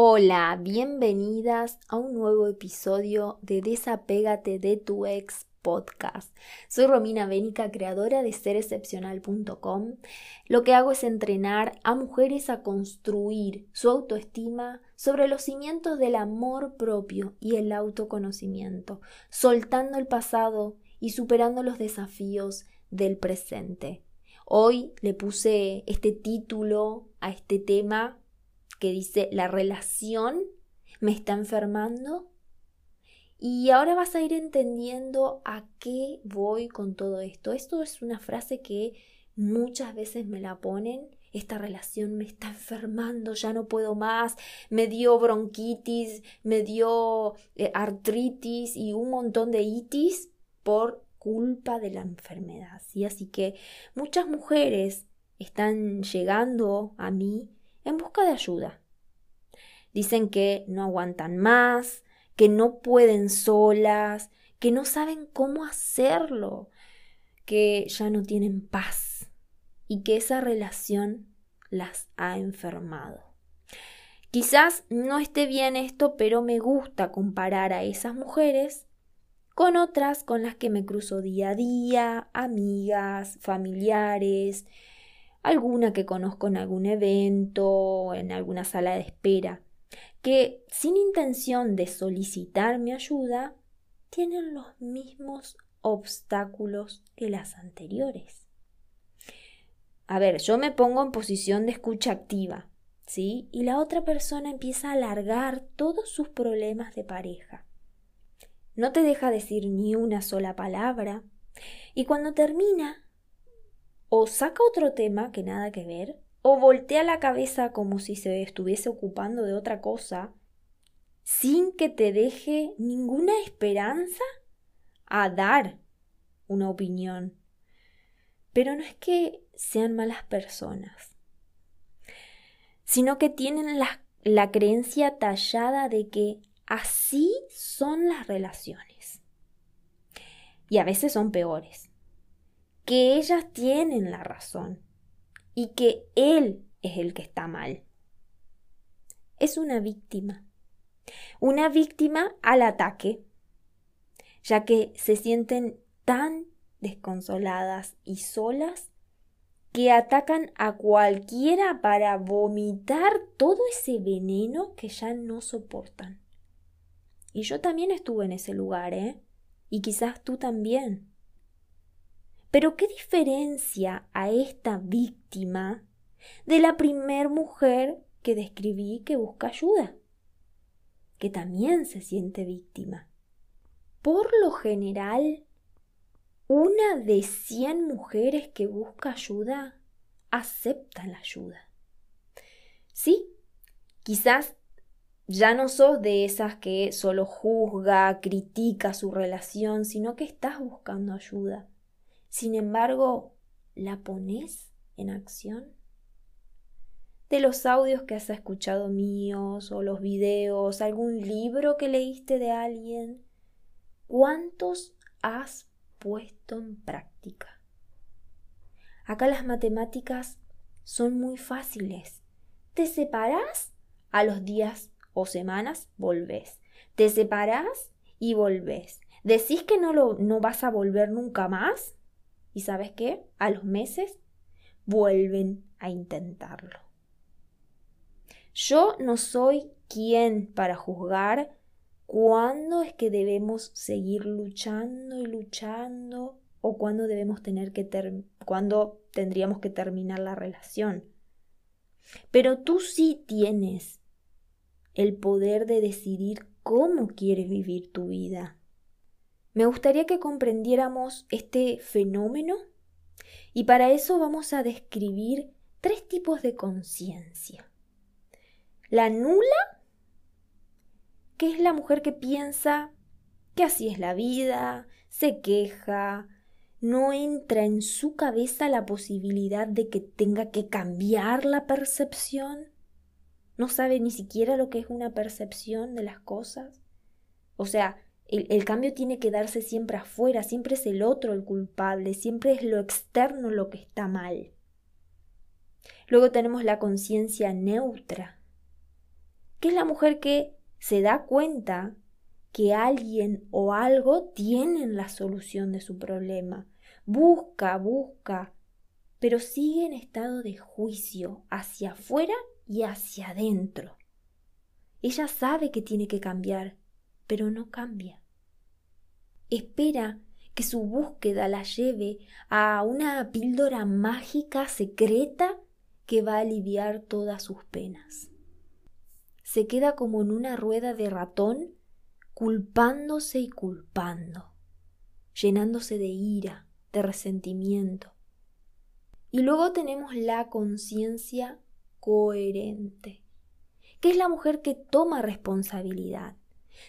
Hola, bienvenidas a un nuevo episodio de Desapégate de tu ex podcast. Soy Romina Bénica, creadora de serexcepcional.com. Lo que hago es entrenar a mujeres a construir su autoestima sobre los cimientos del amor propio y el autoconocimiento, soltando el pasado y superando los desafíos del presente. Hoy le puse este título a este tema que dice la relación me está enfermando. Y ahora vas a ir entendiendo a qué voy con todo esto. Esto es una frase que muchas veces me la ponen. Esta relación me está enfermando, ya no puedo más, me dio bronquitis, me dio eh, artritis y un montón de itis por culpa de la enfermedad. ¿sí? Así que muchas mujeres están llegando a mí en busca de ayuda. Dicen que no aguantan más, que no pueden solas, que no saben cómo hacerlo, que ya no tienen paz y que esa relación las ha enfermado. Quizás no esté bien esto, pero me gusta comparar a esas mujeres con otras con las que me cruzo día a día, amigas, familiares, alguna que conozco en algún evento, en alguna sala de espera, que sin intención de solicitar mi ayuda, tienen los mismos obstáculos que las anteriores. A ver, yo me pongo en posición de escucha activa, ¿sí? Y la otra persona empieza a alargar todos sus problemas de pareja. No te deja decir ni una sola palabra. Y cuando termina, o saca otro tema que nada que ver, o voltea la cabeza como si se estuviese ocupando de otra cosa, sin que te deje ninguna esperanza a dar una opinión. Pero no es que sean malas personas, sino que tienen la, la creencia tallada de que así son las relaciones. Y a veces son peores. Que ellas tienen la razón y que él es el que está mal. Es una víctima. Una víctima al ataque, ya que se sienten tan desconsoladas y solas que atacan a cualquiera para vomitar todo ese veneno que ya no soportan. Y yo también estuve en ese lugar, ¿eh? Y quizás tú también. Pero ¿qué diferencia a esta víctima de la primer mujer que describí que busca ayuda? Que también se siente víctima. Por lo general, una de cien mujeres que busca ayuda acepta la ayuda. Sí, quizás ya no sos de esas que solo juzga, critica su relación, sino que estás buscando ayuda sin embargo, ¿la pones en acción? De los audios que has escuchado míos o los videos, algún libro que leíste de alguien, ¿cuántos has puesto en práctica? Acá las matemáticas son muy fáciles. Te separas, a los días o semanas volvés. Te separas y volvés. ¿Decís que no, lo, no vas a volver nunca más? Y sabes qué? A los meses vuelven a intentarlo. Yo no soy quien para juzgar cuándo es que debemos seguir luchando y luchando o cuándo debemos tener que cuándo tendríamos que terminar la relación. Pero tú sí tienes el poder de decidir cómo quieres vivir tu vida. Me gustaría que comprendiéramos este fenómeno y para eso vamos a describir tres tipos de conciencia. La nula, que es la mujer que piensa que así es la vida, se queja, no entra en su cabeza la posibilidad de que tenga que cambiar la percepción, no sabe ni siquiera lo que es una percepción de las cosas. O sea, el, cambio tiene que darse siempre afuera, siempre es el otro el culpable, siempre es lo externo lo que está mal. Luego tenemos la conciencia neutra, que es la mujer que se da cuenta que alguien o algo tienen la solución de su problema. Busca, busca, pero sigue en estado de juicio hacia afuera y hacia adentro. Ella sabe que tiene que cambiar, pero no cambia. Espera que su búsqueda la lleve a una píldora mágica secreta que va a aliviar todas sus penas. Se queda como en una rueda de ratón, culpándose y culpando, llenándose de ira, de resentimiento. Y luego tenemos la conciencia coherente, que es la mujer que toma responsabilidad,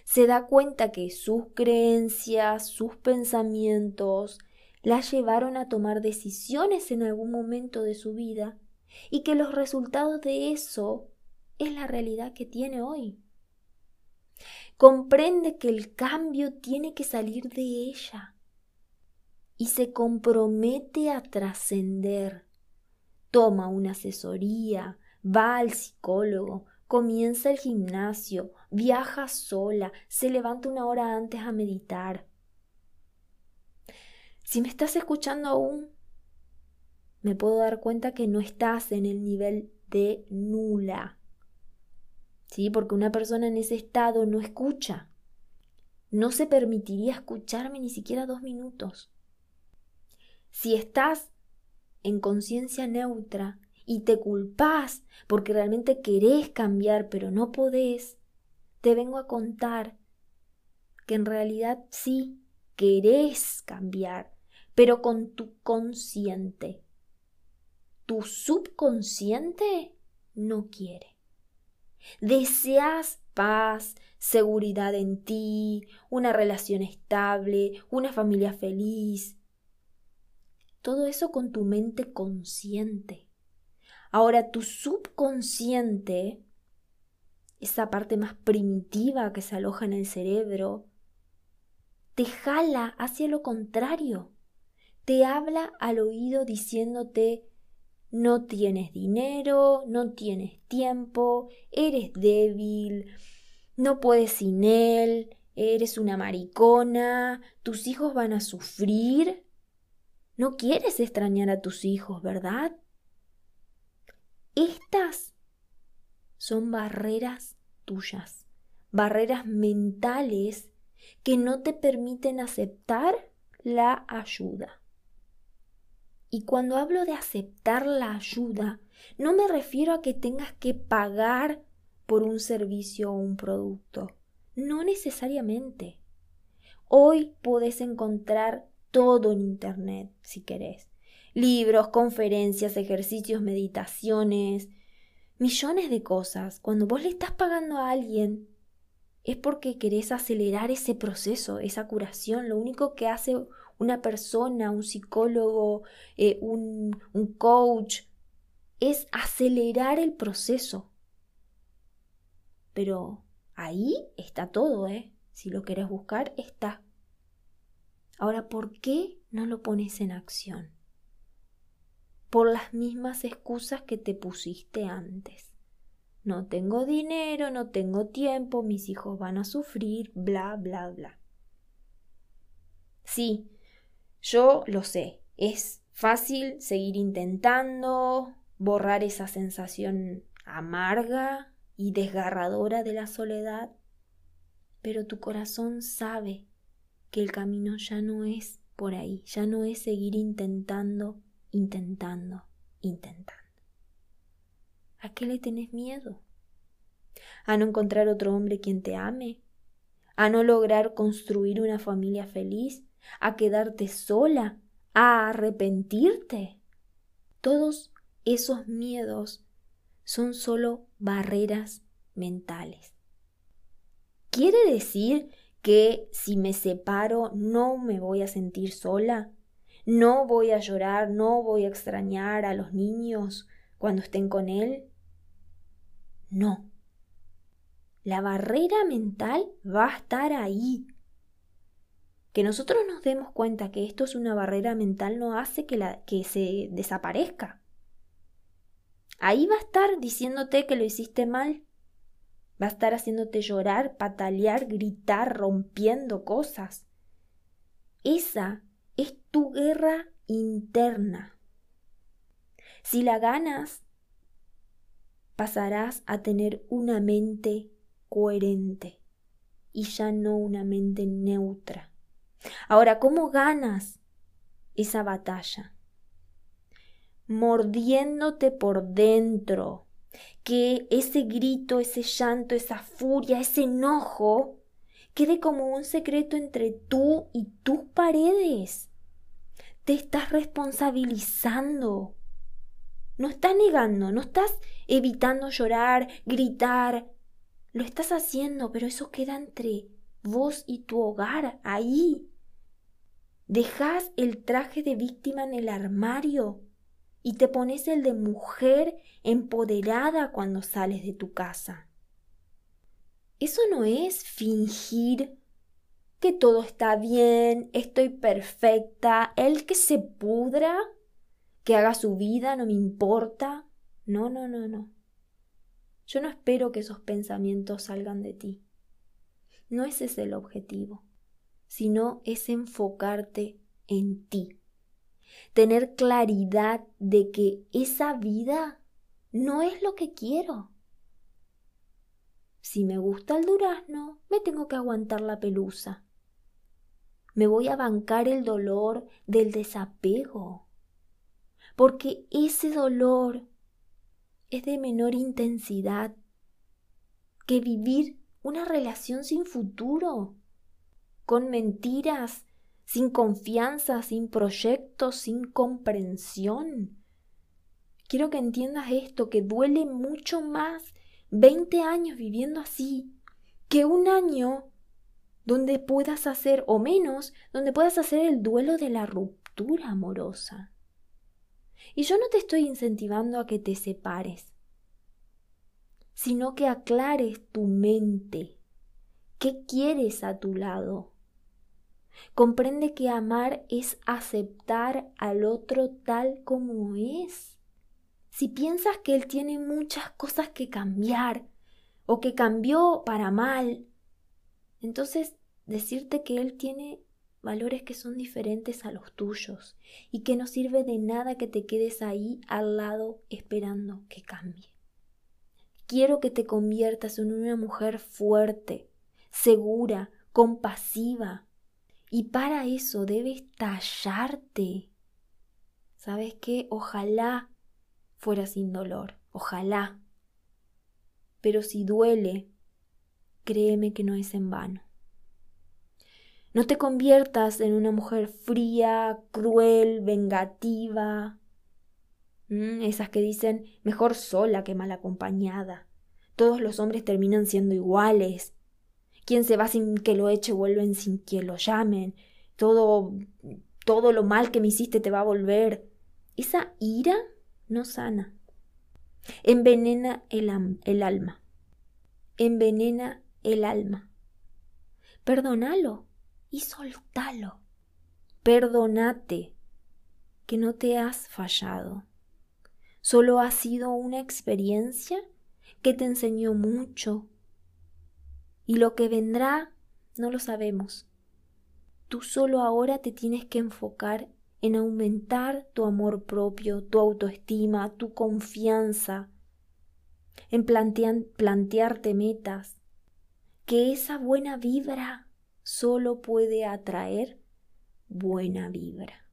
se da cuenta que sus creencias, sus pensamientos, la llevaron a tomar decisiones en algún momento de su vida y que los resultados de eso es la realidad que tiene hoy. Comprende que el cambio tiene que salir de ella y se compromete a trascender. Toma una asesoría, va al psicólogo, comienza el gimnasio, viaja sola, se levanta una hora antes a meditar. Si me estás escuchando aún, me puedo dar cuenta que no estás en el nivel de nula. ¿Sí? Porque una persona en ese estado no escucha. No se permitiría escucharme ni siquiera dos minutos. Si estás en conciencia neutra y te culpás porque realmente querés cambiar pero no podés, te vengo a contar que en realidad sí querés cambiar, pero con tu consciente. Tu subconsciente no quiere. Deseas paz, seguridad en ti, una relación estable, una familia feliz. Todo eso con tu mente consciente. Ahora tu subconsciente esa parte más primitiva que se aloja en el cerebro, te jala hacia lo contrario. Te habla al oído diciéndote no tienes dinero, no tienes tiempo, eres débil, no puedes sin él, eres una maricona, tus hijos van a sufrir. No quieres extrañar a tus hijos, ¿verdad? Estas son barreras tuyas, barreras mentales que no te permiten aceptar la ayuda. Y cuando hablo de aceptar la ayuda, no me refiero a que tengas que pagar por un servicio o un producto. No necesariamente. Hoy podés encontrar todo en Internet, si querés. Libros, conferencias, ejercicios, meditaciones, millones de cosas. Cuando vos le estás pagando a alguien, es porque querés acelerar ese proceso, esa curación. Lo único que hace una persona, un psicólogo, eh, un, un coach, es acelerar el proceso. Pero ahí está todo, ¿eh? Si lo querés buscar, está. Ahora, ¿por qué no lo pones en acción? Por las mismas excusas que te pusiste antes. No tengo dinero, no tengo tiempo, mis hijos van a sufrir, bla, bla, bla. Sí, yo lo sé, es fácil seguir intentando borrar esa sensación amarga y desgarradora de la soledad, pero tu corazón sabe que el camino ya no es por ahí, ya no es seguir intentando intentando, intentando. ¿A qué le tenés miedo? ¿A no encontrar otro hombre quien te ame? ¿A no lograr construir una familia feliz? ¿A quedarte sola? ¿A arrepentirte? Todos esos miedos son solo barreras mentales. ¿Quiere decir que si me separo no me voy a sentir sola? No voy a llorar, no voy a extrañar a los niños cuando estén con él. No. La barrera mental va a estar ahí. Que nosotros nos demos cuenta que esto es una barrera mental no hace que, la, que se desaparezca. Ahí va a estar diciéndote que lo hiciste mal. Va a estar haciéndote llorar, patalear, gritar, rompiendo cosas. Esa es tu guerra interna. Si la ganas, pasarás a tener una mente coherente y ya no una mente neutra. Ahora, ¿cómo ganas esa batalla? Mordiéndote por dentro, que ese grito, ese llanto, esa furia, ese enojo quede como un secreto entre tú y tus paredes. Te estás responsabilizando. No estás negando, no estás evitando llorar, gritar. Lo estás haciendo, pero eso queda entre vos y tu hogar, ahí. Dejas el traje de víctima en el armario y te pones el de mujer empoderada cuando sales de tu casa. Eso no es fingir que todo está bien, estoy perfecta, el que se pudra, que haga su vida, no me importa. No, no, no, no. Yo no espero que esos pensamientos salgan de ti. No ese es el objetivo, sino es enfocarte en ti. Tener claridad de que esa vida no es lo que quiero. Si me gusta el durazno, me tengo que aguantar la pelusa. Me voy a bancar el dolor del desapego, porque ese dolor es de menor intensidad que vivir una relación sin futuro, con mentiras, sin confianza, sin proyectos, sin comprensión. Quiero que entiendas esto, que duele mucho más 20 años viviendo así que un año donde puedas hacer, o menos, donde puedas hacer el duelo de la ruptura amorosa. Y yo no te estoy incentivando a que te separes, sino que aclares tu mente. ¿Qué quieres a tu lado? Comprende que amar es aceptar al otro tal como es. Si piensas que él tiene muchas cosas que cambiar o que cambió para mal, entonces decirte que él tiene valores que son diferentes a los tuyos y que no sirve de nada que te quedes ahí al lado esperando que cambie. Quiero que te conviertas en una mujer fuerte, segura, compasiva, y para eso debes tallarte. ¿Sabes qué? Ojalá fuera sin dolor, ojalá. Pero si duele, créeme que no es en vano. No te conviertas en una mujer fría, cruel, vengativa. Mm, esas que dicen mejor sola que mal acompañada. Todos los hombres terminan siendo iguales. Quien se va sin que lo eche vuelven sin que lo llamen. Todo todo lo mal que me hiciste te va a volver. Esa ira no sana. Envenena el, el alma. Envenena el alma. Perdónalo y soltalo. Perdónate que no te has fallado. Solo ha sido una experiencia que te enseñó mucho. Y lo que vendrá no lo sabemos. Tú solo ahora te tienes que enfocar en aumentar tu amor propio, tu autoestima, tu confianza, en plantearte metas, que esa buena vibra solo puede atraer buena vibra.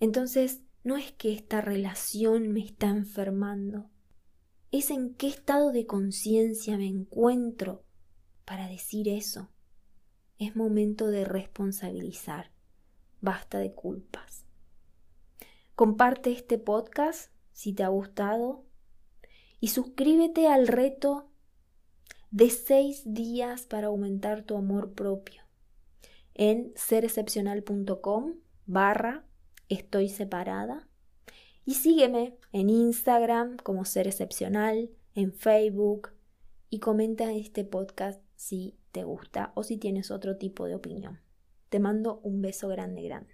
Entonces, no es que esta relación me está enfermando, es en qué estado de conciencia me encuentro para decir eso. Es momento de responsabilizar basta de culpas. Comparte este podcast si te ha gustado y suscríbete al reto de seis días para aumentar tu amor propio en serexcepcional.com barra estoy separada y sígueme en Instagram como Ser Excepcional, en Facebook y comenta este podcast si te gusta o si tienes otro tipo de opinión. Te mando un beso grande, grande.